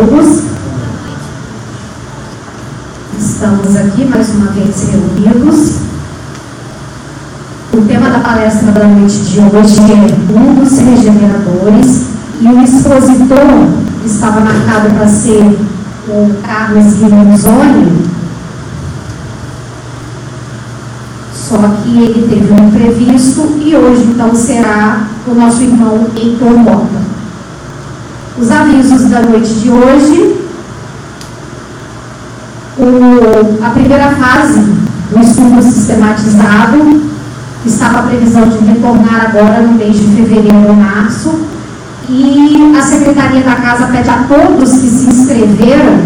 todos. Estamos aqui mais uma vez reunidos. O tema da palestra da noite de hoje é Um dos Regeneradores e o expositor estava marcado para ser o Carlos Guilherme só que ele teve um imprevisto e hoje então será o nosso irmão Heitor Mota. Os avisos da noite de hoje. O, a primeira fase do estudo sistematizado estava a previsão de retornar agora no mês de fevereiro ou março. E a Secretaria da Casa pede a todos que se inscreveram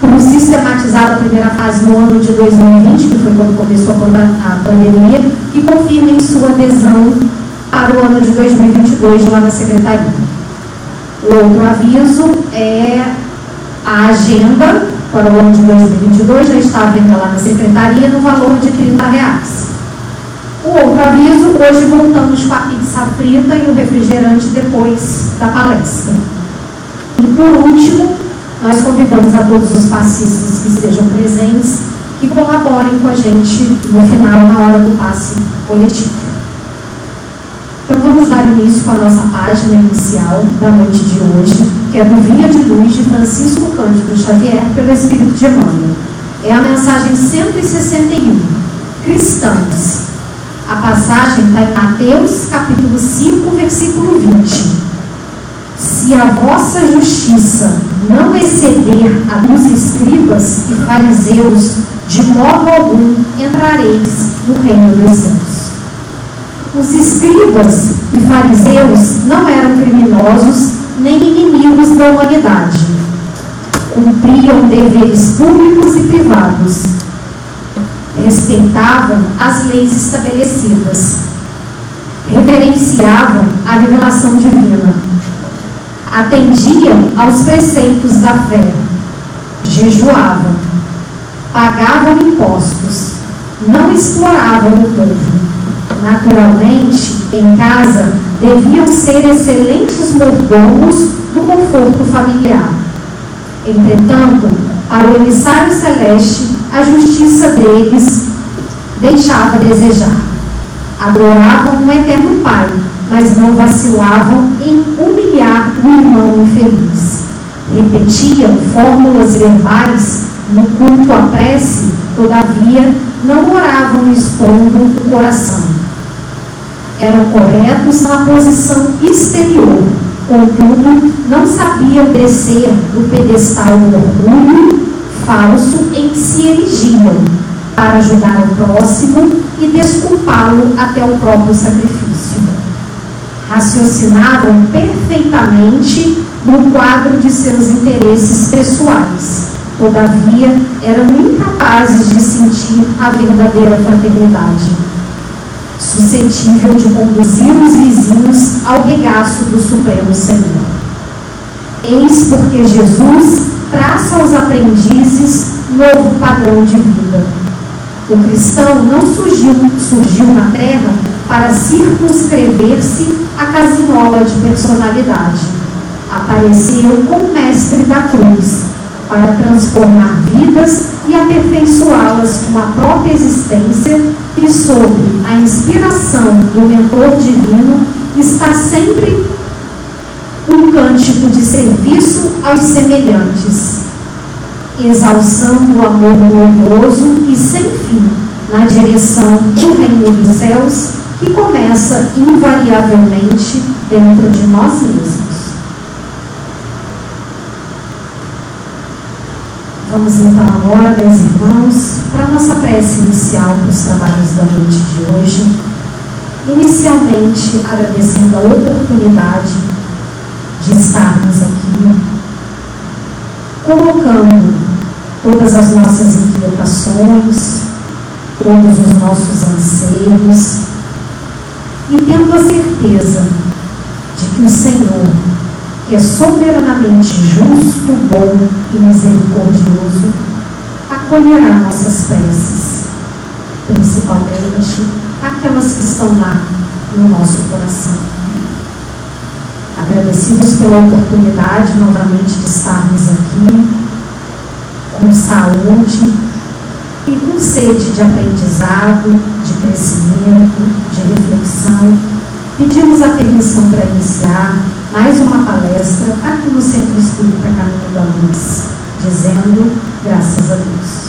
para o sistematizado a primeira fase no ano de 2020, que foi quando começou a pandemia, que confirmem sua adesão para o ano de 2022 lá na Secretaria. Outro aviso é a agenda para o ano de 2022, já está venda lá na secretaria, no valor de 30 reais. O outro aviso, hoje voltamos com a pizza frita e o refrigerante depois da palestra. E por último, nós convidamos a todos os passistas que estejam presentes que colaborem com a gente no final, na hora do passe coletivo. Vamos dar início com a nossa página inicial da noite de hoje, que é do Vinha de Luz de Francisco Cândido Xavier pelo Espírito de Emmanuel. É a mensagem 161. Cristãos. A passagem está em Mateus capítulo 5, versículo 20. Se a vossa justiça não exceder a dos escribas e fariseus, de modo algum entrareis no reino dos céus. Os escribas e fariseus não eram criminosos nem inimigos da humanidade. Cumpriam deveres públicos e privados. Respeitavam as leis estabelecidas. Reverenciavam a revelação divina. Atendiam aos preceitos da fé. Jejuavam. Pagavam impostos. Não exploravam o povo naturalmente, em casa, deviam ser excelentes mordomos do conforto familiar. Entretanto, para o emissário celeste, a justiça deles deixava a desejar. Adoravam um eterno Pai, mas não vacilavam em humilhar o irmão infeliz. Repetiam fórmulas verbais no culto à prece, todavia não oravam expondo o coração eram corretos na posição exterior, contudo, não sabiam descer do pedestal do orgulho falso em que se erigiam para ajudar o próximo e desculpá-lo até o próprio sacrifício. Raciocinavam perfeitamente no quadro de seus interesses pessoais. Todavia, eram incapazes de sentir a verdadeira fraternidade suscetível de conduzir os vizinhos ao regaço do Supremo Senhor. Eis porque Jesus traça aos aprendizes novo padrão de vida. O cristão não surgiu, surgiu na terra para circunscrever-se à casinola de personalidade. Apareceu como mestre da cruz, para transformar vidas e aperfeiçoá-las com a própria existência e sob a inspiração do mentor divino está sempre um cântico de serviço aos semelhantes, exalçando o amor glorioso e sem fim na direção do reino dos céus que começa invariavelmente dentro de nós mesmos. Vamos então agora, meus irmãos, para a nossa prece inicial para os trabalhos da noite de hoje. Inicialmente, agradecendo a oportunidade de estarmos aqui, colocando todas as nossas inquietações, todos os nossos anseios, e tendo a certeza de que o Senhor que é soberanamente justo, bom e misericordioso, acolherá nossas preces, principalmente aquelas que estão lá no nosso coração. Agradecidos pela oportunidade novamente de estarmos aqui, com saúde e com sede de aprendizado, de crescimento, de reflexão. Pedimos a permissão para iniciar mais uma palestra aqui no Centro Espírita Caminho da Luz, dizendo graças a Deus.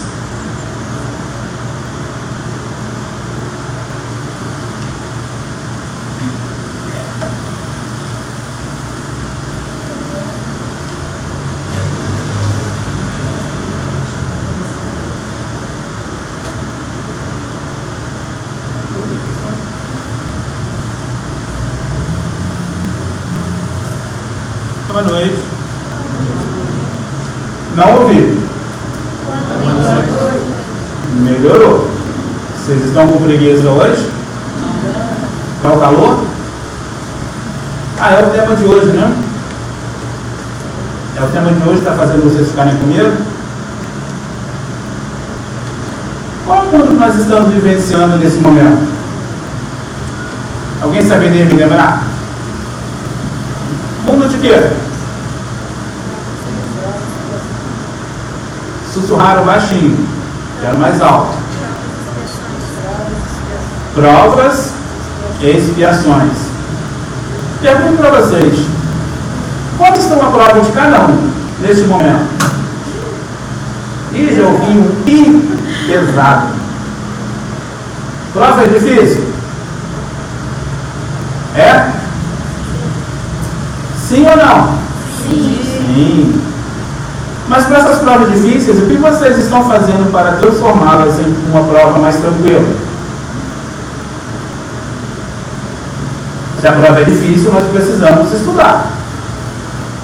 Boa noite. Não ouvi. Melhorou. Com preguiça hoje? Está o calor? Ah, é o tema de hoje, né? É o tema de hoje, está fazendo vocês ficarem com medo? Qual mundo nós estamos vivenciando nesse momento? Alguém saberia me lembrar? Mundo de quê? Sussurraram baixinho, quero mais alto. Provas e expiações. Pergunto para vocês: quanto estão a prova de cada um neste momento? E já ouvi um pi pesado. Prova é difícil? É? Sim ou não? Sim. Sim. Mas para essas provas difíceis, o que vocês estão fazendo para transformá-las em uma prova mais tranquila? Se a prova é difícil, nós precisamos estudar.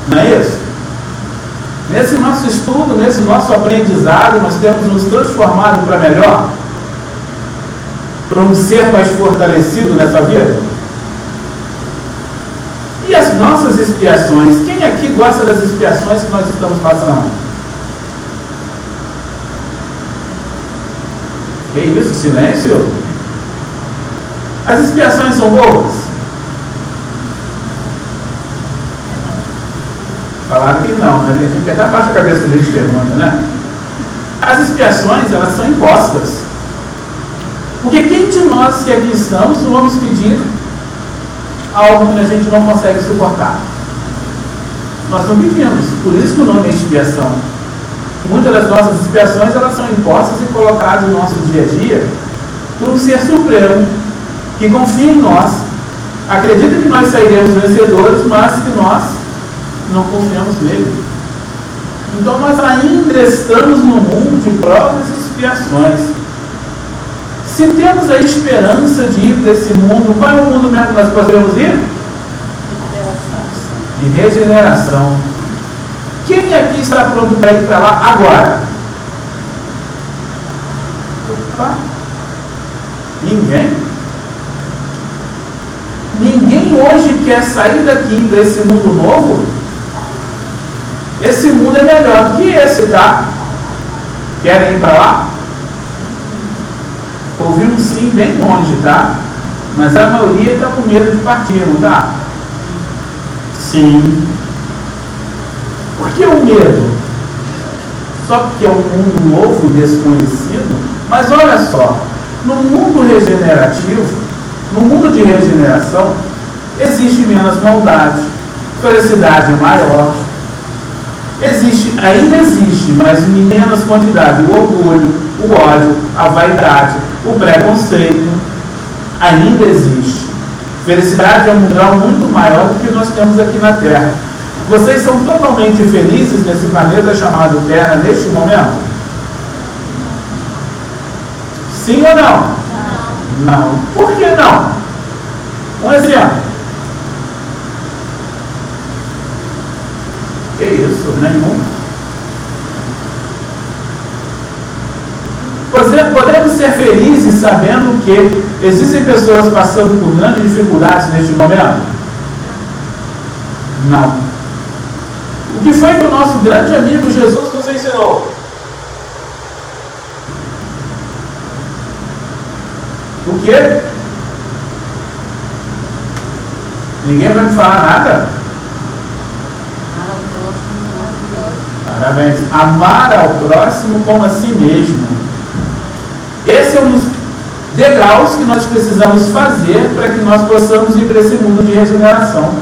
Não é isso? Nesse nosso estudo, nesse nosso aprendizado, nós temos nos transformado para melhor? Para um ser mais fortalecido nessa vida? E as nossas expiações? Quem aqui gosta das expiações que nós estamos passando? Que isso? Silêncio? As expiações são boas? Falaram que não, né? Até baixa a cabeça quando a gente pergunta, né? As expiações, elas são impostas. Porque quem de nós que aqui estamos vamos pedir algo que a gente não consegue suportar? Nós não pedimos, por isso que o nome é expiação. Muitas das nossas expiações elas são impostas e colocadas no nosso dia a dia por um ser supremo que confia em nós, acredita que nós sairemos vencedores, mas que nós não confiamos nele. Então nós ainda estamos no mundo de provas e expiações. Se temos a esperança de ir desse mundo, qual é o mundo mesmo que nós podemos ir? De regeneração. Quem aqui está pronto para ir para lá agora? Opa. Ninguém? Ninguém hoje quer sair daqui desse mundo novo? Esse mundo é melhor do que esse, tá? Querem ir para lá? Ouvi um sim bem longe, tá? Mas a maioria está com medo de partir, não tá? Sim. Por que o medo? Só porque é um mundo novo, desconhecido? Mas olha só, no mundo regenerativo, no mundo de regeneração, existe menos maldade, felicidade maior. Existe, ainda existe, mas em menos quantidade, o orgulho, o ódio, a vaidade, o preconceito, ainda existe. Felicidade é um grau muito maior do que nós temos aqui na Terra. Vocês são totalmente felizes nesse planeta chamado Terra neste momento? Sim ou não? Não. Por que não? Um exemplo. Que isso? Nenhum. Podemos ser felizes sabendo que existem pessoas passando por grandes dificuldades neste momento? Não. O que foi que o nosso grande amigo Jesus nos ensinou? O quê? Ninguém vai me falar nada? Parabéns. Amar ao próximo como a si mesmo. Esse é um dos degraus que nós precisamos fazer para que nós possamos ir para esse mundo de regeneração.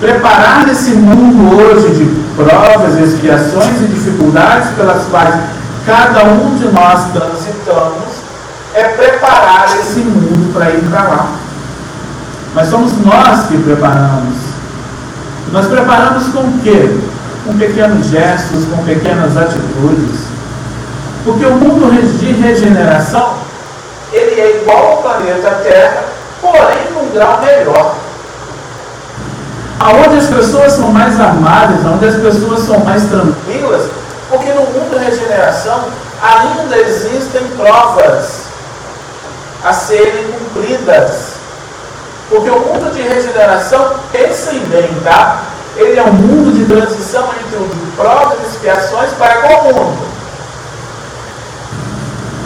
Preparar esse mundo hoje de provas, expiações e dificuldades pelas quais cada um de nós transitamos é preparar esse mundo para ir para lá. Mas somos nós que preparamos. Nós preparamos com o quê? Com pequenos gestos, com pequenas atitudes. Porque o mundo de regeneração, ele é igual ao planeta Terra, porém num grau melhor. Aonde as pessoas são mais amáveis, onde as pessoas são mais tranquilas, porque no mundo de regeneração ainda existem provas a serem cumpridas. Porque o mundo de regeneração, pensem bem, tá? Ele é um mundo de transição entre o provas e expiações para qual mundo?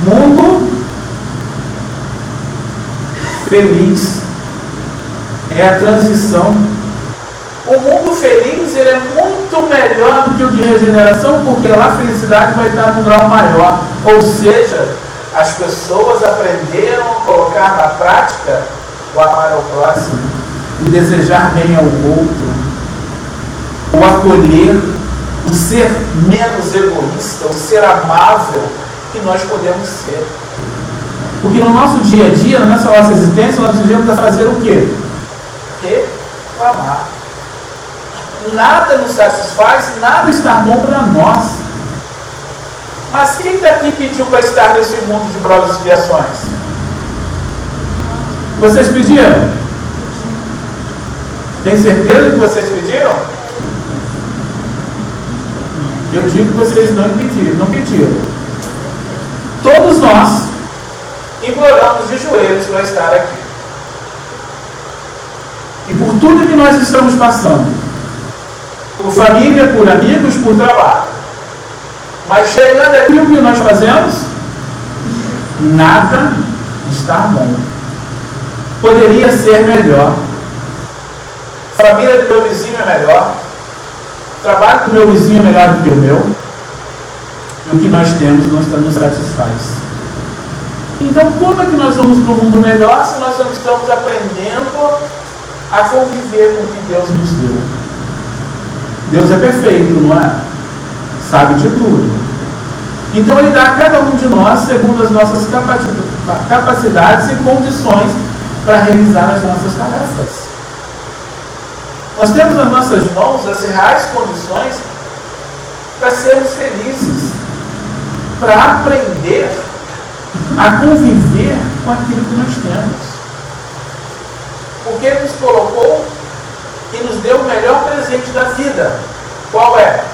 Mundo feliz. É a transição. O mundo feliz ele é muito melhor do que o de regeneração, porque lá a felicidade vai estar no grau maior. Ou seja, as pessoas aprenderam a colocar na prática o amar ao próximo, o desejar bem ao outro, o acolher, o ser menos egoísta, o ser amável que nós podemos ser. Porque no nosso dia a dia, na nossa existência, nós devemos fazer o quê? Reclamar. Nada nos satisfaz, nada está bom para nós. Mas quem daqui pediu para estar nesse mundo de provas e expiações? Vocês pediram? Tem certeza que vocês pediram? Eu digo que vocês não pediram, não pediram. Todos nós imploramos de joelhos para estar aqui. E por tudo que nós estamos passando, por família, por amigos, por trabalho, mas chegando aqui, o que nós fazemos? Nada está bom. Poderia ser melhor. A família do meu vizinho é melhor. Trabalho do meu vizinho é melhor do que o meu. E o que nós temos não nos satisfaz. Então, como é que nós vamos para um mundo melhor se nós não estamos aprendendo a conviver com o que Deus nos deu? Deus é perfeito, não é? sabe de tudo. Então ele dá a cada um de nós segundo as nossas capacidades e condições para realizar as nossas tarefas. Nós temos nas nossas mãos as reais condições para sermos felizes, para aprender a conviver com aquilo que nós temos. Porque Ele nos colocou e nos deu o melhor presente da vida. Qual é?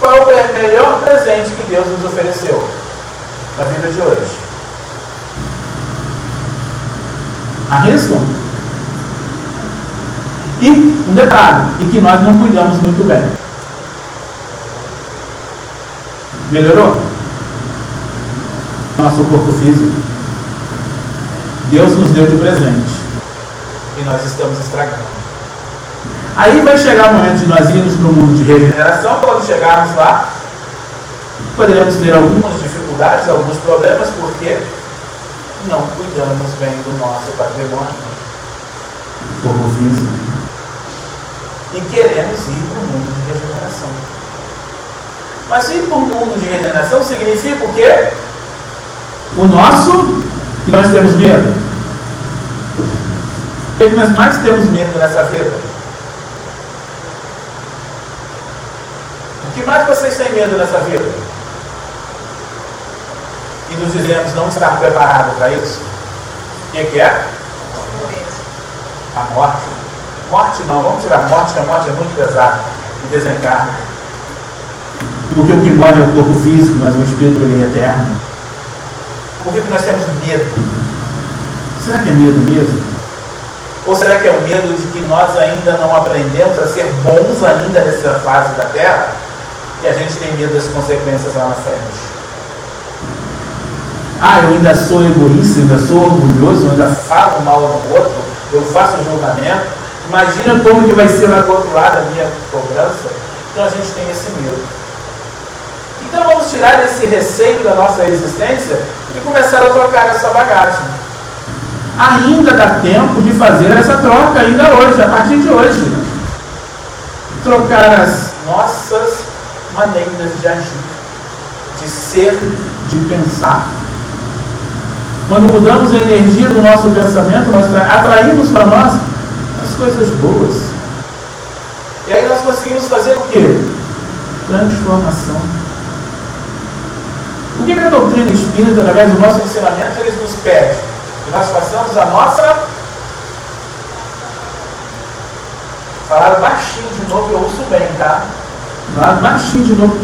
Qual é o melhor presente que Deus nos ofereceu na vida de hoje? Arriscam? E um detalhe, e que nós não cuidamos muito bem. Melhorou? Nosso corpo físico. Deus nos deu de presente. E nós estamos estragando. Aí vai chegar o momento de nós irmos para o mundo de regeneração. Quando chegarmos lá, poderemos ter algumas dificuldades, alguns problemas, porque não cuidamos bem do nosso patrimônio como físico. E queremos ir para o mundo de regeneração. Mas ir para o mundo de regeneração significa o quê? O nosso, que nós temos medo. O que nós mais temos medo nessa vida? que mais vocês têm medo nessa vida? E nos dizemos não estar preparados para isso? O que, que é? A morte. Morte não, vamos tirar a morte, que a morte é muito pesada e desencarna. Porque o que morre é o corpo físico, mas o espírito ele é eterno. Por que, que nós temos medo? Será que é medo mesmo? Ou será que é o medo de que nós ainda não aprendemos a ser bons ainda nessa fase da Terra? que a gente tem medo das consequências lá na frente. Ah, eu ainda sou egoísta, ainda sou orgulhoso, eu ainda falo mal do outro, eu faço julgamento, Imagina como que vai ser lá do outro lado a minha cobrança. Então a gente tem esse medo. Então vamos tirar esse receio da nossa existência e começar a trocar essa bagagem. Ainda dá tempo de fazer essa troca, ainda hoje, a partir de hoje. Trocar as nossas maneiras de agir, de ser, de pensar. Quando mudamos a energia do nosso pensamento, nós atraímos para nós coisas boas. E aí nós conseguimos fazer o quê? Transformação. O que, a doutrina espírita, através do nosso ensinamento, eles nos pede? Que nós façamos a nossa. Falaram baixinho de novo, eu ouço bem, tá? Falaram baixinho de novo.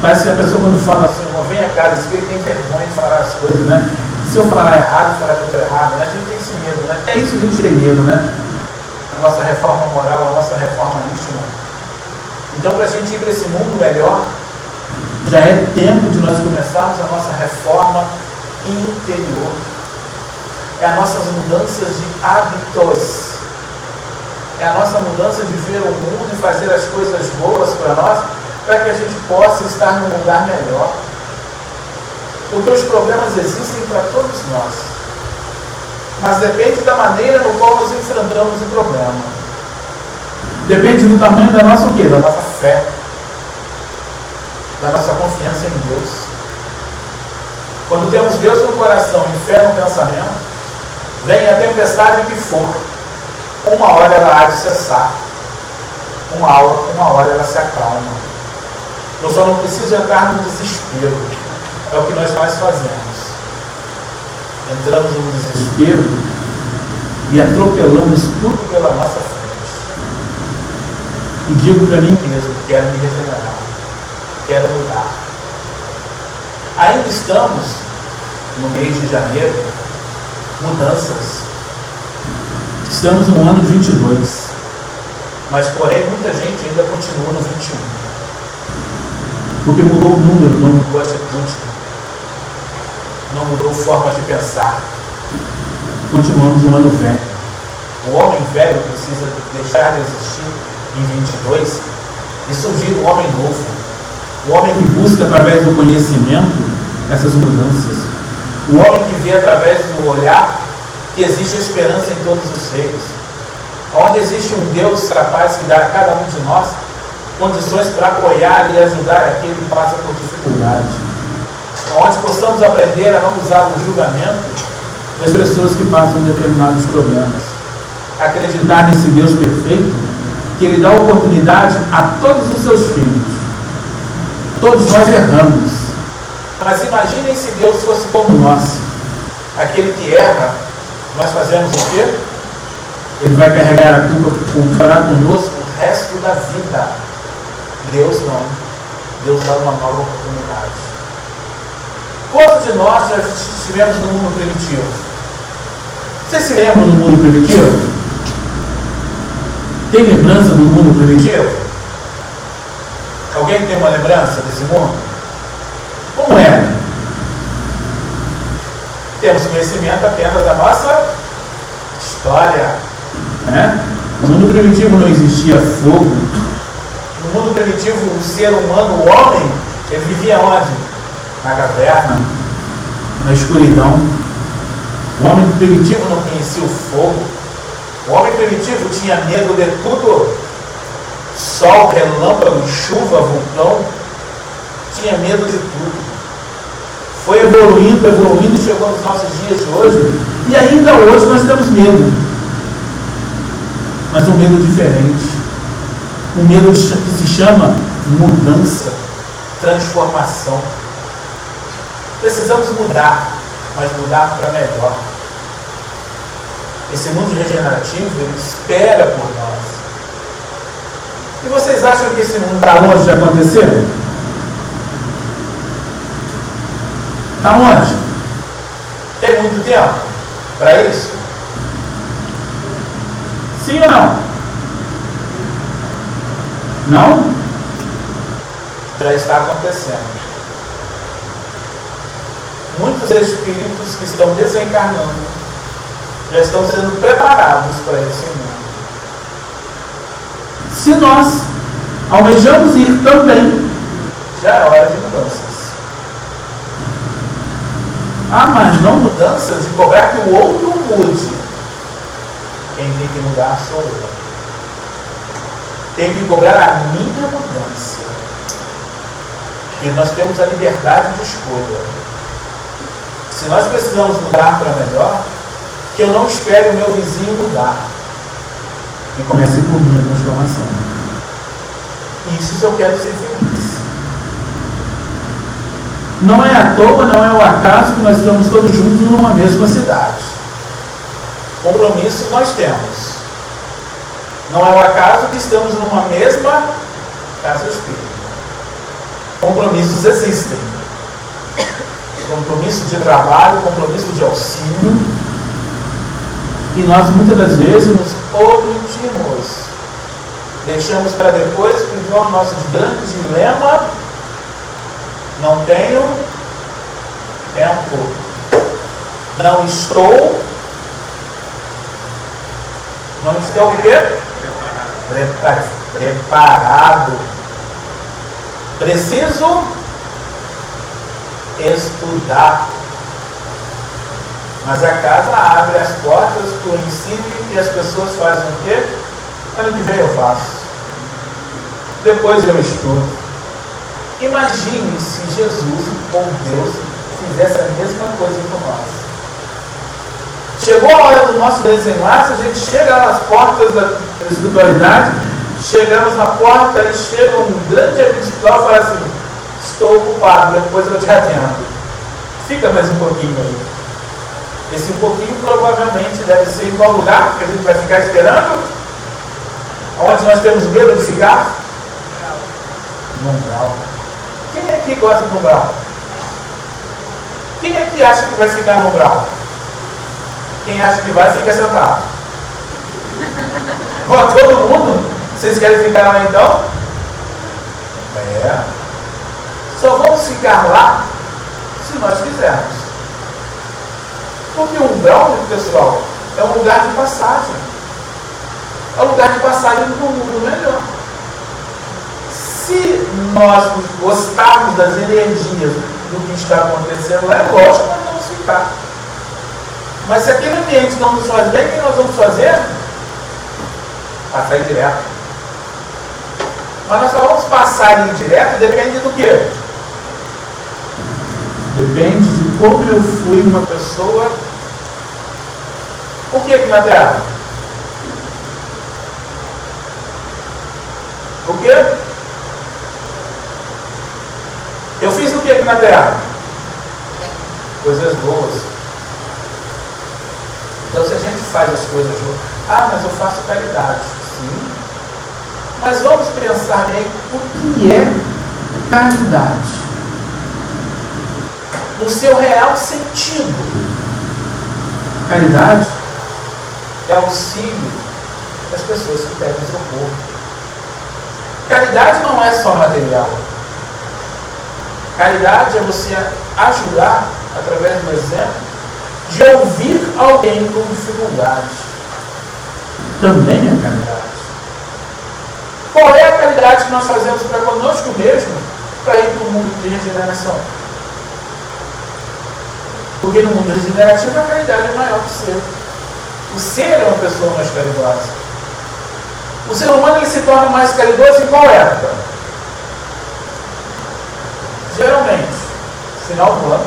Parece que a pessoa quando fala assim, não vem a cara, espírito tem vergonha de falar as coisas, né? Se eu falar errado, falar muito errado, né? A gente tem esse medo, né? É isso que a gente tem medo, né? A nossa reforma moral, a nossa reforma íntima. Então, para a gente ir para esse mundo melhor, já é tempo de nós começarmos a nossa reforma interior. É as nossas mudanças de hábitos. É a nossa mudança de ver o mundo e fazer as coisas boas para nós, para que a gente possa estar num lugar melhor. Porque os problemas existem para todos nós. Mas depende da maneira no qual nós enfrentamos o problema. Depende do tamanho da nossa o quê? Da nossa fé. Da nossa confiança em Deus. Quando temos Deus no coração e fé no pensamento, vem a tempestade que for, uma hora ela há de cessar. Uma hora, uma hora ela se acalma. Eu só não preciso entrar no desespero. É o que nós mais fazemos. Entramos no desespero e atropelamos tudo pela nossa frente. E digo para mim mesmo, quero me regenerar, quero mudar. Ainda estamos no mês de janeiro, mudanças. Estamos no ano 22. Mas, porém, muita gente ainda continua no 21. Porque mudou o número, não mudou a atitude. Não mudou forma de pensar. Continuamos no ano velho. O homem velho precisa deixar de existir em 22 e surgir um homem novo. O homem que busca através do conhecimento essas mudanças. O homem que vê através do olhar que existe esperança em todos os seres. Onde existe um Deus capaz de dar a cada um de nós condições para apoiar e ajudar aquele que passa por dificuldade. Onde possamos aprender a não usar o julgamento das pessoas que passam determinados problemas. Acreditar nesse Deus perfeito, que Ele dá oportunidade a todos os seus filhos. Todos nós erramos. Mas imaginem se Deus fosse como nós. Aquele que erra, nós fazemos o quê? Ele vai carregar a culpa para conosco o resto da vida. Deus não. Deus dá uma nova oportunidade. Quantos de nós já estivemos no mundo primitivo? Vocês se lembram do mundo primitivo? Tem lembrança do mundo primitivo? Alguém tem uma lembrança desse mundo? Como era? Temos conhecimento apenas da nossa história. Né? No mundo primitivo não existia fogo. No mundo primitivo, o ser humano, o homem, ele vivia onde? Na caverna, na escuridão. O homem primitivo não conhecia o fogo. O homem primitivo tinha medo de tudo. Sol, relâmpago, chuva, vulcão. Tinha medo de tudo. Foi evoluindo, evoluindo e chegou nos nossos dias de hoje. E ainda hoje nós temos medo. Mas um medo diferente. Um medo que se chama mudança, transformação. Precisamos mudar, mas mudar para melhor. Esse mundo regenerativo, ele espera por nós. E vocês acham que esse mundo está longe de acontecer? Está onde? Tem muito tempo para isso? Sim ou não? Não? Já está acontecendo. Muitos espíritos que estão desencarnando já estão sendo preparados para esse mundo. Se nós almejamos ir também, já é hora de mudanças. Ah, mas não mudanças de cobrar que o outro mude. Quem tem que mudar sou eu. Tem que cobrar a minha mudança. E nós temos a liberdade de escolha. Se nós precisamos mudar para melhor, que eu não espere o meu vizinho mudar. E comece por minha transformação. Isso eu quero ser feliz. Não é à toa, não é o acaso que nós estamos todos juntos numa mesma cidade. Compromisso nós temos. Não é o acaso que estamos numa mesma casa espírita. Compromissos existem. Compromisso de trabalho, compromisso de auxílio. E nós muitas das vezes nos omitimos. Deixamos para depois que o nosso grande dilema não tenho tempo. Não estou. Não estou o quê? Preparado. Preciso estudar. Mas a casa abre as portas para o ensino e as pessoas fazem o quê? Ano que vem eu faço. Depois eu estudo. Imagine se Jesus ou Deus fizesse a mesma coisa com nós. Chegou a hora do nosso desenlace, a gente chega nas portas da espiritualidade, chegamos na porta e chega um grande espiritual e fala assim, estou ocupado, depois eu te atendo. Fica mais um pouquinho aí. Esse pouquinho provavelmente deve ser em qual lugar que a gente vai ficar esperando? Onde nós temos medo de ficar? No umbral. Quem é que gosta do umbral? Quem é que acha que vai ficar no umbral? Quem acha que vai, fica sentado. Ó, todo mundo? Vocês querem ficar lá então? É. Só vamos ficar lá se nós quisermos. Porque o umbral, pessoal, é um lugar de passagem. É um lugar de passagem para um mundo melhor. Se nós gostarmos das energias do que está acontecendo lá, é lógico que nós vamos ficar. Mas se aquele ambiente não nos faz bem, o que nós vamos fazer? Passar direto. Mas nós só vamos passar em direto depende do quê? Depende de como eu fui uma pessoa. Por que aqui na Terra? O quê? Eu fiz o que aqui na terra? Coisas boas. Então se a gente faz as coisas boas, ah, mas eu faço caridade. Sim. Mas vamos pensar bem o que é caridade. No seu real sentido. Caridade é auxílio das pessoas que pedem socorro. Caridade não é só material. Caridade é você ajudar, através do exemplo, de ouvir alguém com dificuldade. Também é caridade. Qual é a caridade que nós fazemos para conosco mesmo, para ir para o mundo de regeneração? Porque no mundo regenerativo a caridade é maior que o ser. O ser é uma pessoa mais caridosa. O ser humano ele se torna mais caridoso em qual época? geralmente, final do ano,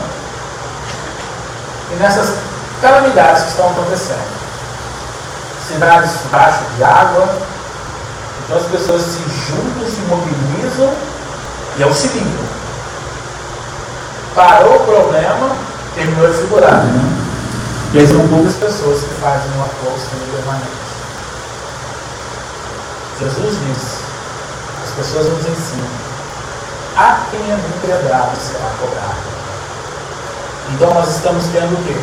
e nessas calamidades que estão acontecendo. Cidades baixo de água, então as pessoas se juntam, se mobilizam e auxiliam. Parou o problema, terminou de figurar. Né? E aí são poucas pessoas que fazem uma força permanente. Jesus disse, as pessoas nos ensinam a quem é muito bravo será cobrado. Então nós estamos tendo o quê?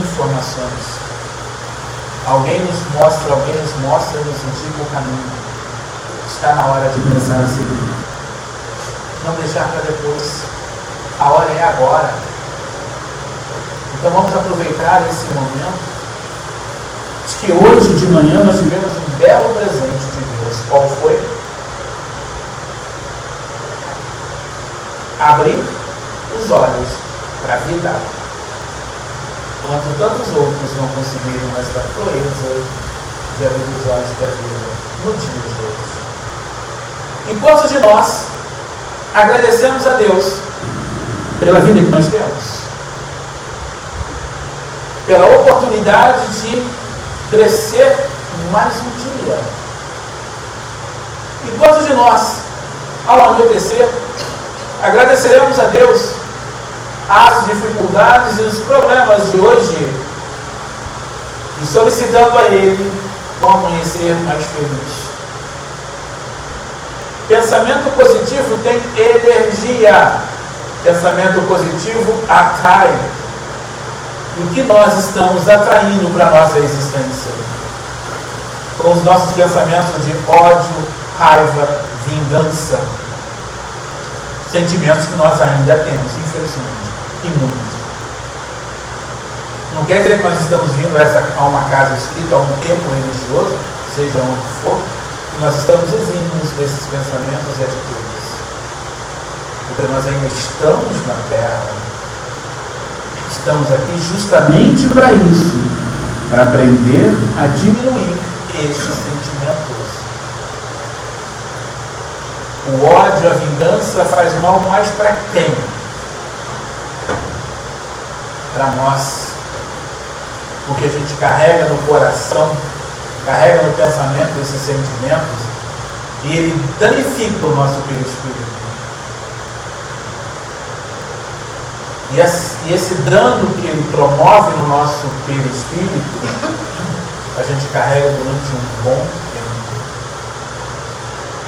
Informações. Alguém nos mostra, alguém nos mostra, nos indica o caminho. Está na hora de começar a seguir. Não deixar para depois. A hora é agora. Então vamos aproveitar esse momento de que hoje de manhã nós tivemos um belo presente de Deus. Qual foi? Abrir os olhos para a vida. Enquanto tantos outros não conseguiram essa proeza de abrir os olhos para a vida no dia de hoje. E quantos de nós agradecemos a Deus pela vida que nós temos? Pela oportunidade de crescer mais um dia. E quantos de nós, ao anoitecer, agradeceremos a Deus as dificuldades e os problemas de hoje e solicitando a Ele um amanhecer mais feliz. Pensamento positivo tem energia. Pensamento positivo atrai. O que nós estamos atraindo para a nossa existência? Com os nossos pensamentos de ódio, raiva, vingança. Sentimentos que nós ainda temos, infelizmente, e muitos. Não quer dizer que nós estamos vindo a, uma casa escrita, a um templo religioso, seja onde for, nós estamos exímios desses pensamentos e atitudes. Porque nós ainda estamos na Terra. Estamos aqui justamente para isso para aprender a diminuir esses sentimentos. O ódio, a vingança faz mal mais para quem? Para nós. Porque a gente carrega no coração carrega no pensamento esses sentimentos e ele danifica o nosso perispírito. E esse dano que ele promove no nosso perispírito, a gente carrega durante um bom tempo.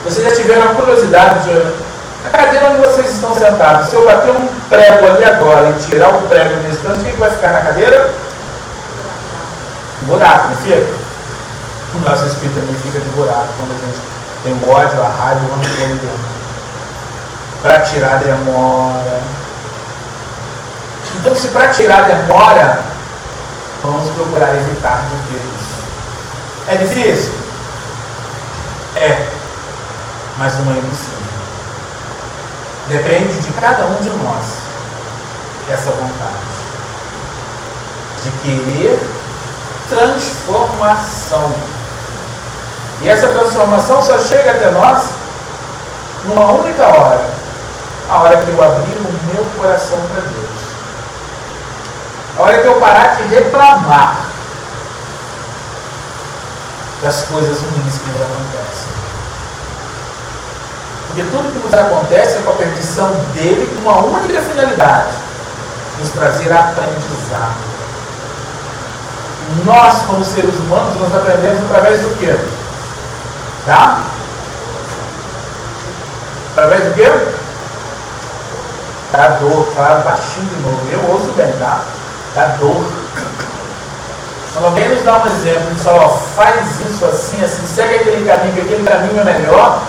Vocês já tiveram a curiosidade de. A cadeira onde vocês estão sentados, se eu bater um prego ali agora e tirar o prego nesse instante, o que vai ficar na cadeira? Um buraco, não fica? o nosso espírito também fica devorado quando a gente tem o ódio, a raiva, vamos pôr dentro. Para tirar demora. Então, se para tirar demora, vamos procurar evitar de isso. É difícil? É. Mas não é impossível. Depende de cada um de nós essa vontade de querer transformação. E essa transformação só chega até nós numa única hora. A hora que eu abrir o meu coração para Deus. A hora que eu parar de reclamar das coisas ruins que nos acontecem. Porque tudo que nos acontece é com a perdição dele com uma única finalidade: nos trazer aprendizado. Nós, como seres humanos, nós aprendemos através do quê? Tá? Através do quê? Da dor. Fala baixinho de novo. Eu ouço bem, tá? Da dor. Pelo menos dá um exemplo. Só faz isso assim, assim, segue aquele caminho, que aquele caminho é melhor.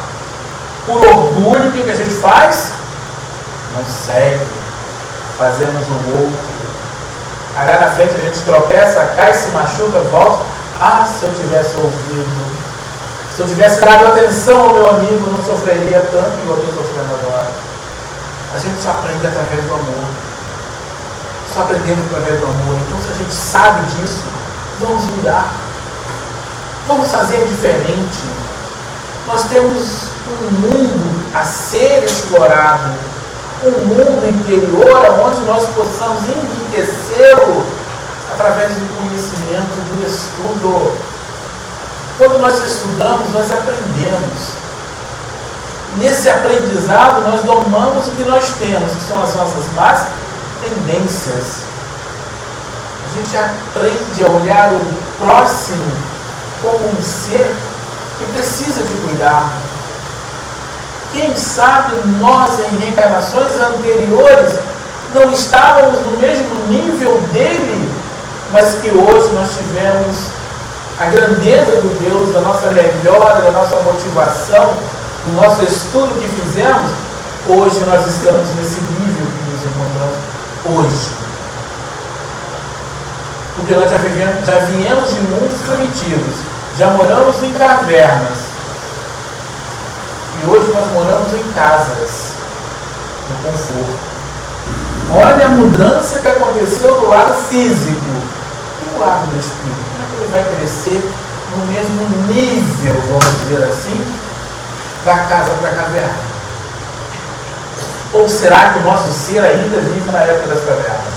Por orgulho, o que a gente faz? Não segue. Fazemos o outro. Aí na frente a gente tropeça, cai, se machuca, volta. Ah, se eu tivesse ouvido se eu tivesse dado atenção ao meu amigo, não sofreria tanto igual eu estou sofrendo agora. A gente aprende através do amor. Só aprendendo através do amor. Então, se a gente sabe disso, vamos mudar. Vamos fazer diferente. Nós temos um mundo a ser explorado. Um mundo interior onde nós possamos enriquecê-lo através do conhecimento, do estudo quando nós estudamos, nós aprendemos. Nesse aprendizado, nós domamos o que nós temos, que são as nossas más tendências. A gente aprende a olhar o próximo como um ser que precisa de cuidar. Quem sabe nós, em reencarnações anteriores, não estávamos no mesmo nível dele, mas que hoje nós tivemos a grandeza do Deus, da nossa melhora, da nossa motivação, do nosso estudo que fizemos, hoje nós estamos nesse nível hoje. Porque nós já, vivemos, já viemos de mundos primitivos, já moramos em cavernas, hoje nós moramos em casas, no conforto. Olha a mudança que aconteceu do lado físico e do lado do espírito. Como é que ele vai crescer no mesmo nível, vamos dizer assim, da casa para a caverna? Ou será que o nosso ser ainda vive na época das cavernas?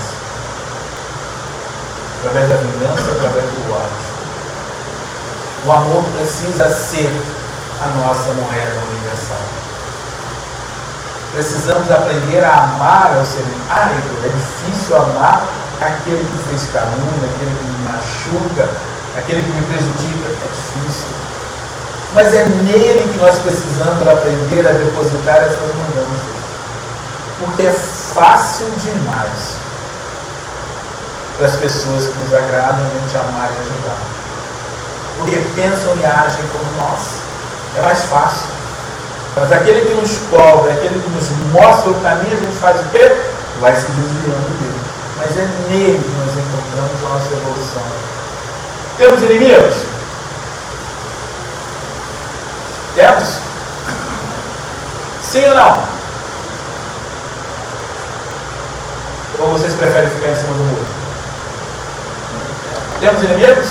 Através da vingança, através do ódio. O amor precisa ser a nossa moeda universal. Precisamos aprender a amar ao ser árido. É difícil amar aquele que fez calúnia, aquele que me machuca, aquele que me prejudica. É difícil. Mas é nele que nós precisamos aprender a depositar essas mudanças. Porque é fácil demais para as pessoas que nos agradam a gente amar e ajudar. Porque pensam e agem como nós. É mais fácil. Mas aquele que nos cobra, aquele que nos mostra o caminho, a gente faz o quê? Vai se desviando dele. Mas é nele que nós encontramos a nossa evolução. Temos inimigos? Temos? Sim ou não? Ou vocês preferem ficar em cima do muro? Temos inimigos?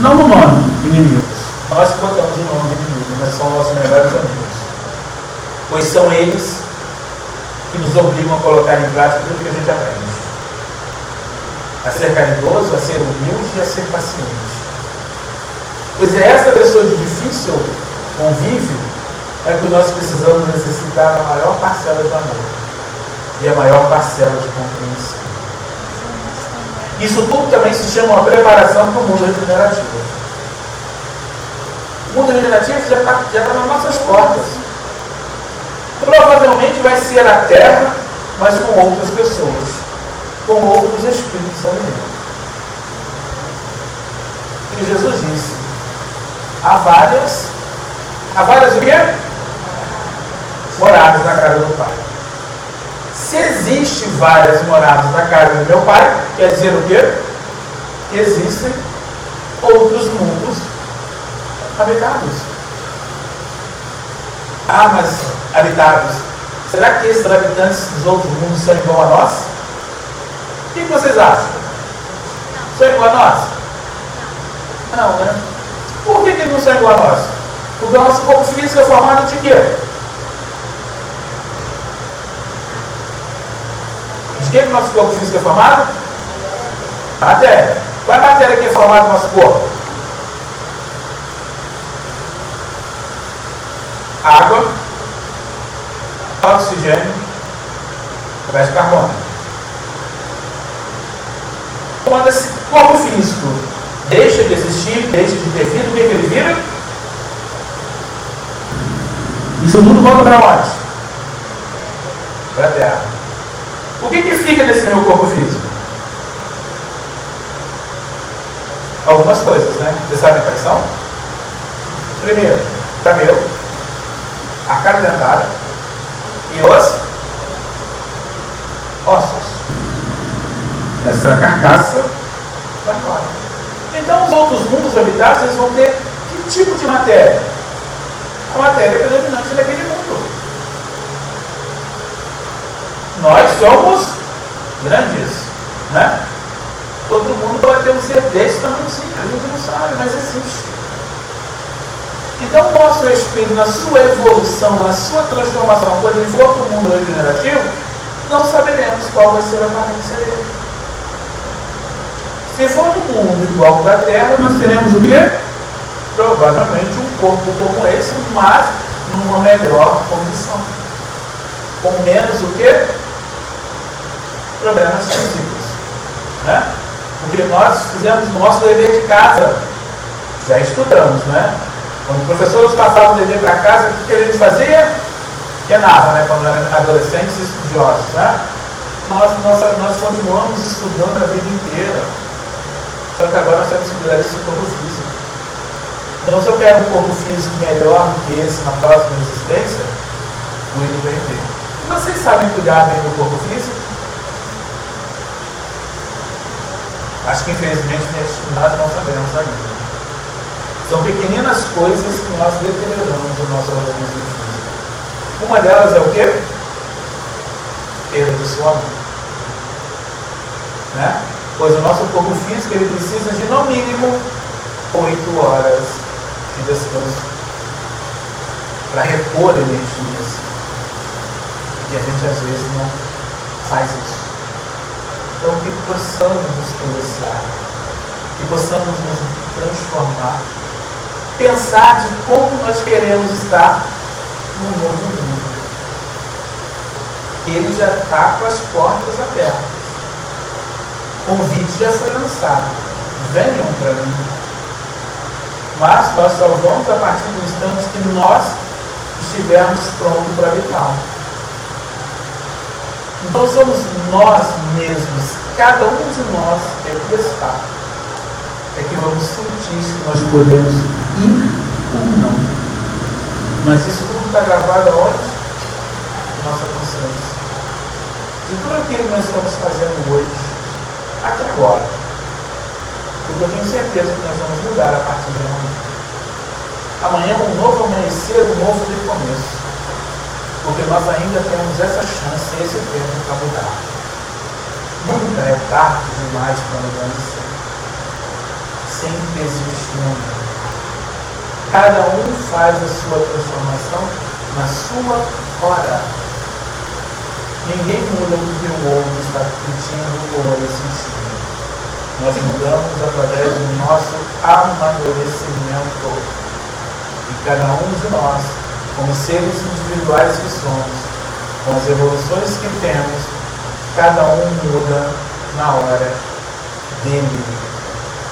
Não no nome, inimigos. Nós botamos o nome de inimigos, mas são nossos melhores amigos. Pois são eles que nos obrigam a colocar em prática tudo que a gente aprende. A ser caridoso, a ser humilde e a ser paciente. Pois é essa pessoa de difícil convívio é que nós precisamos necessitar a maior parcela de amor e a maior parcela de compreensão. Isso tudo também se chama uma preparação para o mundo regenerativo. O mundo regenerativo já está tá nas nossas portas. Provavelmente vai ser a Terra, mas com outras pessoas, com outros espíritos ali. E Jesus disse: há várias, há várias o quê? Moradas na casa do Pai. Se existe várias moradas na casa do meu pai, quer dizer o quê? Que existem outros mundos habitados. Ah, mas habitados. Será que esses habitantes dos outros mundos são igual a nós? O que vocês acham? São igual a nós? Não, né? Por que, que não são igual a nós? Porque o nosso corpo físico é formado de quê? Que, que o nosso corpo físico é formado? Matéria. Qual é a matéria que é formada no nosso corpo? Água, oxigênio, gás de carbono. Quando esse corpo físico deixa de existir, deixa de ter vida, o que, é que ele vira? Isso tudo volta para onde? Para a Terra. O que, que fica nesse meu corpo físico? Algumas coisas, né? Vocês sabem quais são? Primeiro, cabelo, a cara dentada e os ossos. Essa é carcaça da fora. Então, os outros mundos habitados eles vão ter que tipo de matéria? A matéria predominante daquele mundo. Nós somos grandes, né? Todo mundo pode ter um ser desse tamanho sim, a gente não sabe, mas existe. Então o nosso espírito, na sua evolução, na sua transformação, quando ele for para o mundo regenerativo, não saberemos qual vai ser a aparência dele. Se for no mundo igual da Terra, nós teremos o quê? Provavelmente um corpo como esse, mas numa melhor condição. Com menos o quê? Problemas físicos. Né? Porque nós fizemos o nosso dever de casa, já estudamos, né? Quando o professor nos passava o dever para casa, o que a gente fazia? Penava, né? Quando eram adolescentes e estudiosos, né? Nós, nós, nós continuamos estudando a vida inteira. Só que agora nós temos que cuidar desse corpo físico. Então, se eu quero um corpo físico melhor do que esse na próxima existência, cuide bem dele. Vocês sabem cuidar bem do corpo físico? Acho que infelizmente nós não sabemos ainda. São pequeninas coisas que nós deterioramos o nosso organismo físico. Uma delas é o quê? Perda de sono. Né? Pois o nosso corpo físico ele precisa de no mínimo 8 horas de descanso para repor energias. E a gente às vezes não faz isso. Então que possamos nos policiar, que possamos nos transformar, pensar de como nós queremos estar no novo mundo. Ele já está com as portas abertas. O convite já foi lançado. Venham para mim. Mas nós só vamos a partir do instante que nós estivermos prontos para habitar. Então somos nós mesmos, cada um de nós é que está. É que vamos sentir se nós podemos ir ou não. Mas isso tudo está gravado aonde? Nossa consciência. De tudo aquilo que nós estamos fazendo hoje, até agora. Porque eu tenho certeza que nós vamos mudar a partir de amanhã. Amanhã um novo amanhecer, um novo recomeço. Porque nós ainda temos essa chance, esse tempo para mudar. Nunca é tarde demais para mudança. Sempre existe um. Cada um faz a sua transformação na sua hora. Ninguém muda o que o outro está pedindo ou sentindo. Nós mudamos através do nosso amadurecimento. E cada um de nós como seres individuais que somos, com as evoluções que temos, cada um muda na hora dele.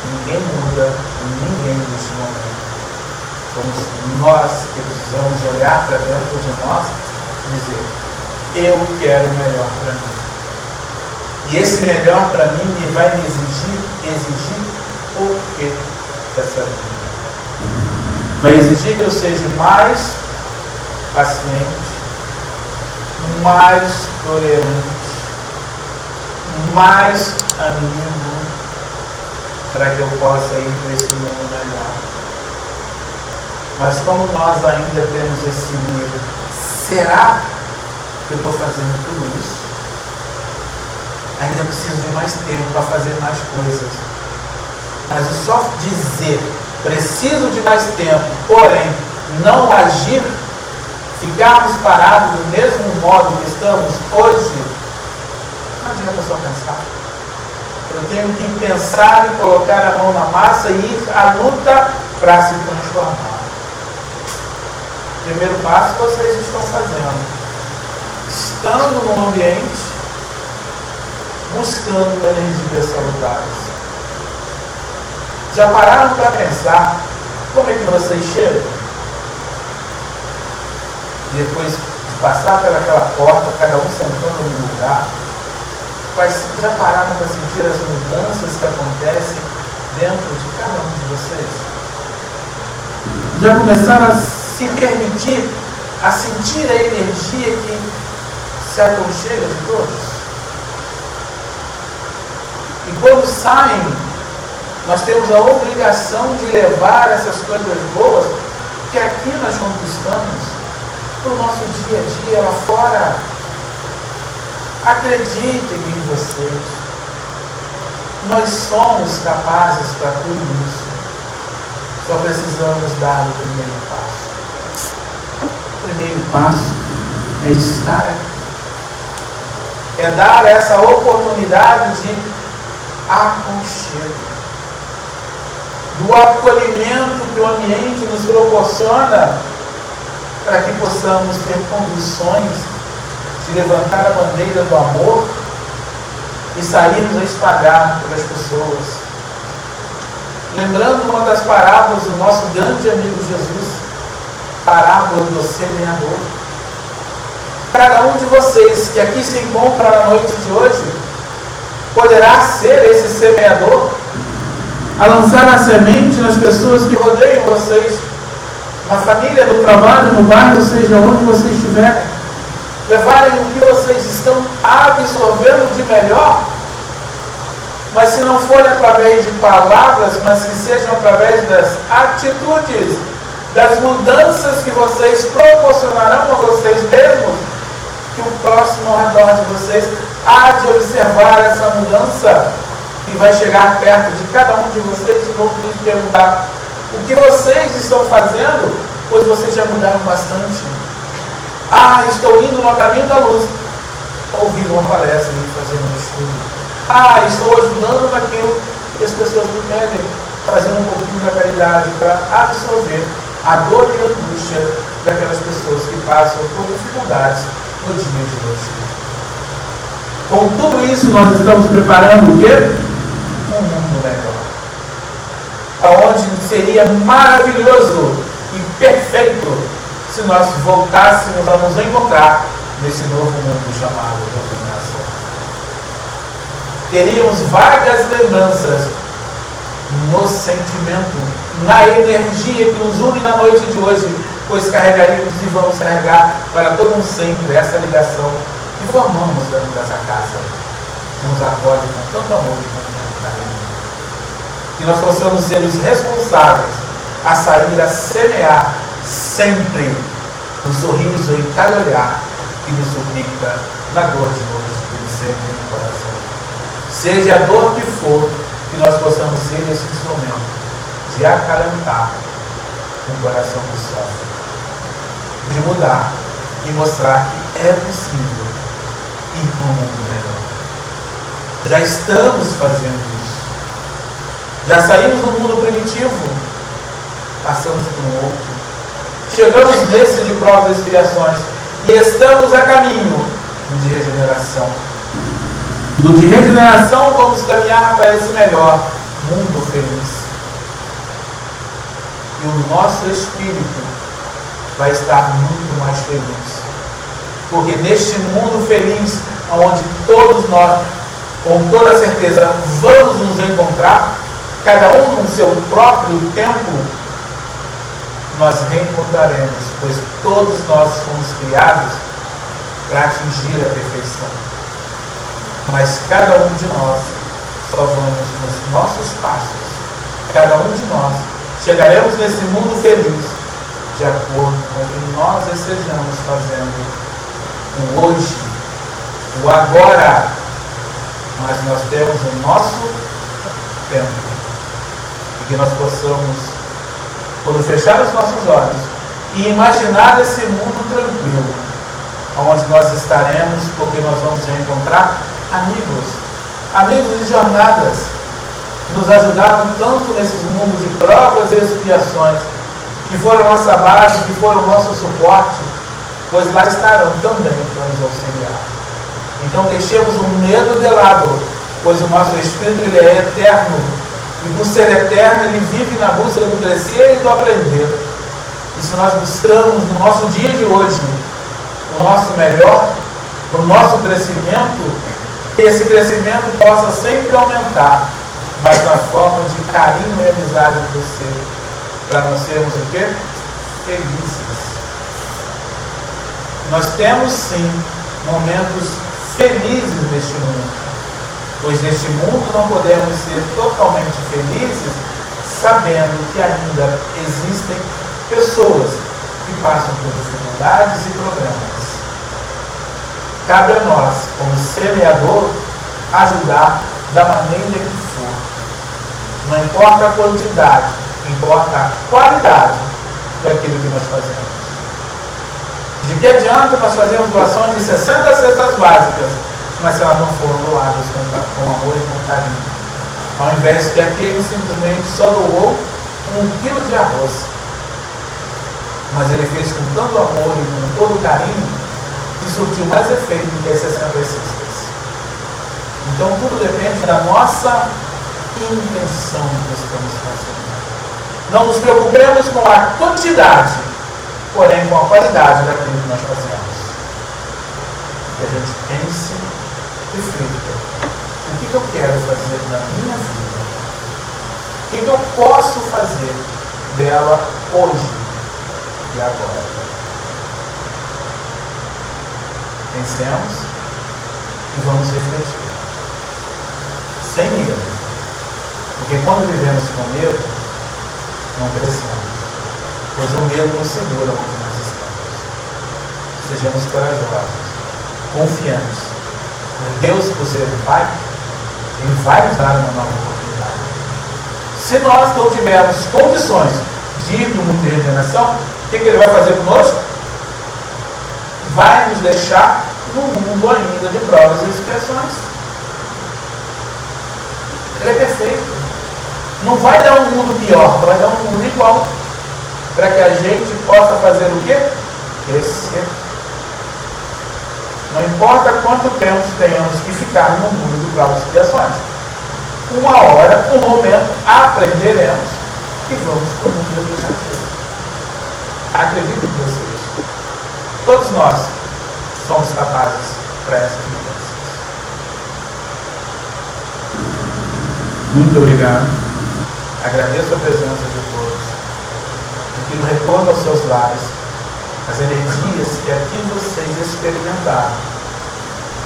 Ninguém muda ninguém neste momento. Somos nós que precisamos olhar para dentro de nós e dizer, eu quero o melhor para mim. E esse melhor para mim me vai me exigir, exigir o que dessa vida? Vai exigir que eu seja mais paciente, mais tolerante, mais amigo, para que eu possa ir para esse mundo melhor. Mas como nós ainda temos esse medo, será que eu estou fazendo tudo isso? Ainda preciso de mais tempo para fazer mais coisas. Mas só dizer, preciso de mais tempo, porém, não agir ficarmos parados do mesmo modo que estamos hoje, não adianta só pensar. Eu tenho que pensar e colocar a mão na massa e ir à luta para se transformar. Primeiro passo vocês estão fazendo. Estando no ambiente, buscando energias salutares. Já pararam para pensar como é que vocês chegam? Depois de passar pelaquela porta, cada um sentando no lugar, mas já pararam para sentir as mudanças que acontecem dentro de cada um de vocês? Já começaram a se permitir, a sentir a energia que se aconchega de todos? E quando saem, nós temos a obrigação de levar essas coisas boas que aqui nós conquistamos para o nosso dia a dia lá fora. Acreditem em vocês. Nós somos capazes para tudo isso. Só precisamos dar o primeiro passo. O primeiro passo é estar aqui. É dar essa oportunidade de aconchego. Do acolhimento que o ambiente nos proporciona para que possamos ter condições de levantar a bandeira do amor e sairmos a espalhar pelas pessoas. Lembrando uma das parábolas do nosso grande amigo Jesus, parábola do semeador. Cada um de vocês que aqui se encontra na noite de hoje poderá ser esse semeador a lançar a semente nas pessoas que rodeiam vocês na família, no trabalho, no bairro, seja onde você estiver, levarem o que vocês estão absorvendo de melhor. Mas se não for através de palavras, mas que sejam através das atitudes, das mudanças que vocês proporcionarão a vocês mesmos, que o próximo ao redor de vocês há de observar essa mudança e vai chegar perto de cada um de vocês e vão lhes perguntar o que vocês estão fazendo, pois vocês já mudaram bastante. Ah, estou indo no caminho da luz. Ouvindo uma palestra e fazendo um estudo ah, estou ajudando naquilo que as pessoas me pedem, trazendo um pouquinho da caridade para absorver a dor e a angústia daquelas pessoas que passam por dificuldades no dia de hoje. Com tudo isso, nós estamos preparando o quê? Um mundo melhor. Onde seria maravilhoso e perfeito se nós voltássemos a nos encontrar nesse novo mundo chamado iluminação teríamos vagas lembranças no sentimento, na energia que nos une na noite de hoje, pois carregaríamos e vamos carregar para todo um sempre essa ligação que formamos dentro dessa casa, que nos acolhe com tanto amor e com carinho. Que nós possamos ser os responsáveis a sair a semear sempre no sorriso em cada olhar que nos suplica na dor de novo, sempre no coração. Seja a dor que for, que nós possamos ser esse instrumento de acalentar o coração que sofre, de mudar e mostrar que é possível ir para um mundo melhor. Já estamos fazendo. Já saímos do mundo primitivo, passamos para um outro. Chegamos nesse de provas e expiações e estamos a caminho de regeneração do de regeneração, vamos caminhar para esse melhor mundo feliz. E o nosso espírito vai estar muito mais feliz. Porque neste mundo feliz, onde todos nós, com toda certeza, vamos nos encontrar, cada um no seu próprio tempo, nós reencontraremos, pois todos nós fomos criados para atingir a perfeição mas cada um de nós só vamos nos nossos passos. Cada um de nós chegaremos nesse mundo feliz de acordo com o que nós estejamos fazendo o hoje, o agora. Mas nós temos o nosso tempo. Que nós possamos, quando fechar os nossos olhos e imaginar esse mundo tranquilo, onde nós estaremos, porque nós vamos encontrar amigos, amigos de jornadas, que nos ajudaram tanto nesses mundos de provas e expiações, que foram nossa base, que foram nosso suporte, pois lá estarão também para nos auxiliar. Então deixemos o medo de lado, pois o nosso Espírito ele é eterno, e por ser eterno ele vive na busca do crescer e do aprender. E se nós buscamos no nosso dia de hoje o nosso melhor, o nosso crescimento, que esse crescimento possa sempre aumentar, mas na forma de carinho e amizade de você, para nós sermos o quê? Felizes. Nós temos sim momentos felizes neste mundo, pois neste mundo não podemos ser totalmente felizes sabendo que ainda existem pessoas que passam por dificuldades e problemas Cabe a nós, como semeador, ajudar da maneira que for. Não importa a quantidade, importa a qualidade daquilo que nós fazemos. De que adianta nós fazermos doações de 60 cestas básicas, mas se elas não foram doadas com, amor e com carinho? Ao invés de aquele simplesmente só doou um quilo de arroz. Mas ele fez com tanto amor e com todo carinho que surtiu mais efeito do que as 60 cestas. Então tudo depende da nossa intenção que estamos fazendo. Não nos preocupemos com a quantidade, porém com a qualidade daquilo que nós fazemos. Que a gente pense, reflita. O que, que eu quero fazer na minha vida? O que, que eu posso fazer dela hoje e agora? Pensemos e vamos refletir. sem medo. Porque quando vivemos com medo, não crescemos. Pois o medo nos segura onde nós estamos. Sejamos corajosos, confiantes. Deus você Pai, Ele vai nos dar uma nova oportunidade. Se nós não tivermos condições de ir no mundo de regeneração, o que, que Ele vai fazer conosco? Vai nos deixar no mundo ainda de provas e expiações. Ele é perfeito. Não vai dar um mundo pior, vai dar um mundo igual. Para que a gente possa fazer o quê? Crescer. Não importa quanto tempo tenhamos que ficar no mundo de provas e expiações. Uma hora, um momento, aprenderemos e vamos para o mundo do Deus. Acredito em vocês. Todos nós somos capazes para essas mudanças. Muito obrigado. Agradeço a presença de todos. E que no retorno aos seus lares, as energias que aqui vocês experimentaram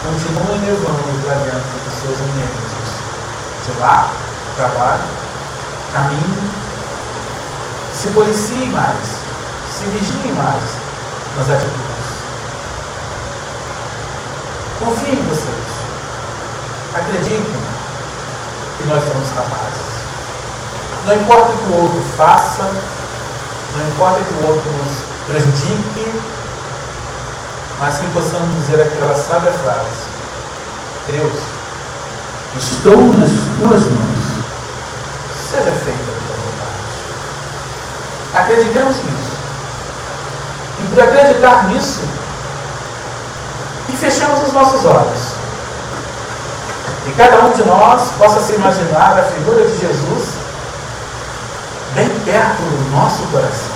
continuem levando para dentro dos seus ambientes. De lá, trabalho, caminho. Se policie mais, se vigiem mais nas atitudes. Confie em vocês. Acreditem que nós somos capazes. Não importa o que o outro faça, não importa que o outro nos prejudique, mas que possamos dizer aquela sábia frase: Deus, estou nas tuas mãos. Seja feita a tua vontade. Acreditemos nisso. E por acreditar nisso, e fechamos os nossos olhos. E cada um de nós possa se imaginar a figura de Jesus bem perto do nosso coração.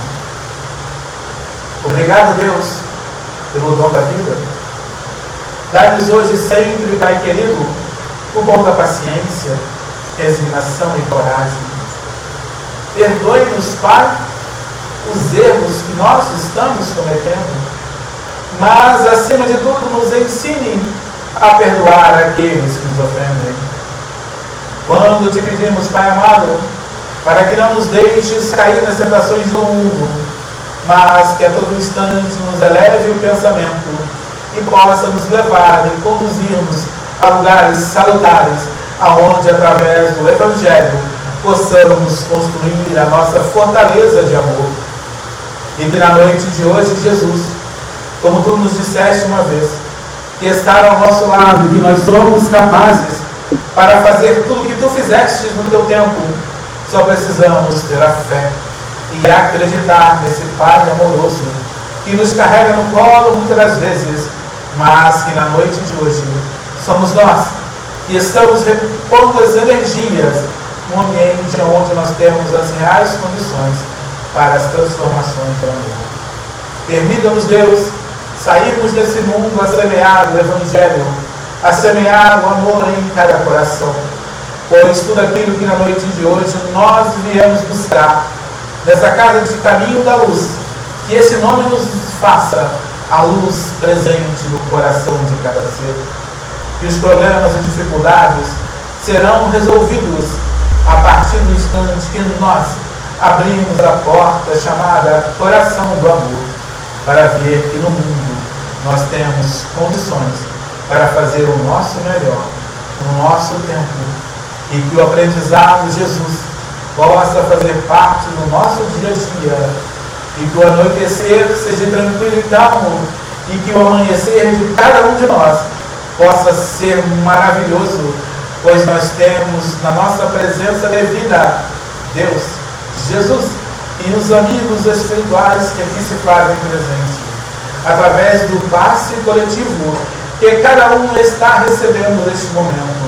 Obrigado, Deus, pelo dom da vida. Dá-nos hoje sempre, Pai querido, o dom da paciência, resignação e coragem. Perdoe-nos, Pai, os erros que nós estamos cometendo mas acima de tudo nos ensine a perdoar aqueles que nos ofendem. Quando te pedimos, Pai amado, para que não nos deixes cair nas tentações do mundo, mas que a todo instante nos eleve o pensamento e possa nos levar e conduzir-nos a lugares salutares, aonde através do Evangelho possamos construir a nossa fortaleza de amor. E que na noite de hoje, Jesus, como tu nos disseste uma vez, que estar ao nosso lado, que nós somos capazes para fazer tudo o que tu fizeste no teu tempo. Só precisamos ter a fé e acreditar nesse Pai amoroso que nos carrega no colo muitas das vezes, mas que na noite de hoje somos nós que estamos repondo as energias num ambiente onde nós temos as reais condições para as transformações do amor. Permita-nos, Deus, sairmos desse mundo a semear o Evangelho, a semear o amor em cada coração. Pois tudo aquilo que na noite de hoje nós viemos buscar, nessa casa de caminho da luz, que esse nome nos faça a luz presente no coração de cada ser. Que os problemas e dificuldades serão resolvidos a partir do instante que nós abrimos a porta chamada coração do amor, para ver que no mundo nós temos condições para fazer o nosso melhor no nosso tempo e que o aprendizado de Jesus possa fazer parte do nosso dia a dia e que o anoitecer seja tranquilo e calmo e que o amanhecer de cada um de nós possa ser maravilhoso, pois nós temos na nossa presença devida Deus, Jesus e os amigos espirituais que aqui se fazem presentes através do passe coletivo que cada um está recebendo neste momento.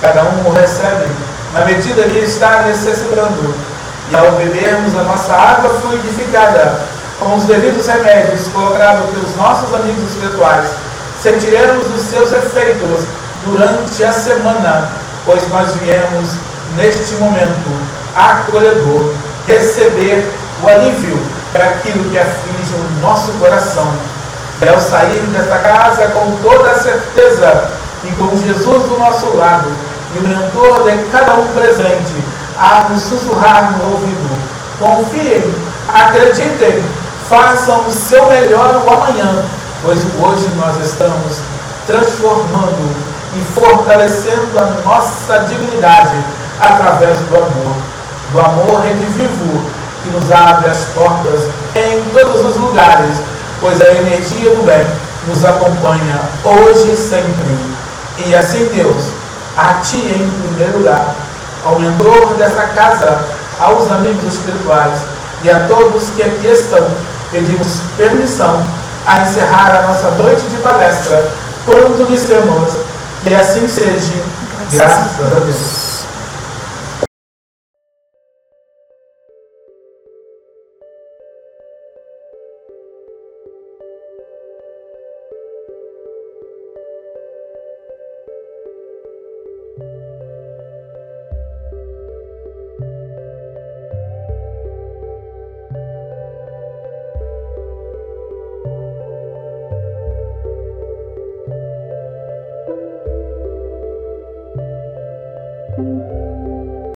Cada um o recebe na medida que está necessitando. E ao bebermos a nossa água fluidificada, com os devidos remédios colocados pelos nossos amigos espirituais, sentiremos os seus efeitos durante a semana, pois nós viemos neste momento acolhedor receber o alívio para aquilo que aflige o nosso coração. E ao sair desta casa com toda a certeza e com Jesus do nosso lado, o mentor de cada um presente a nos sussurrar no ouvido. Confiem, acreditem, façam o seu melhor o amanhã, pois hoje nós estamos transformando e fortalecendo a nossa dignidade através do amor. Do amor vivo que nos abre as portas em todos os lugares, pois a energia do bem nos acompanha hoje e sempre. E assim, Deus, a Ti em primeiro lugar, ao mentor dessa casa, aos amigos espirituais e a todos que aqui estão, pedimos permissão a encerrar a nossa noite de palestra quando dissemos que assim seja, graças a Deus.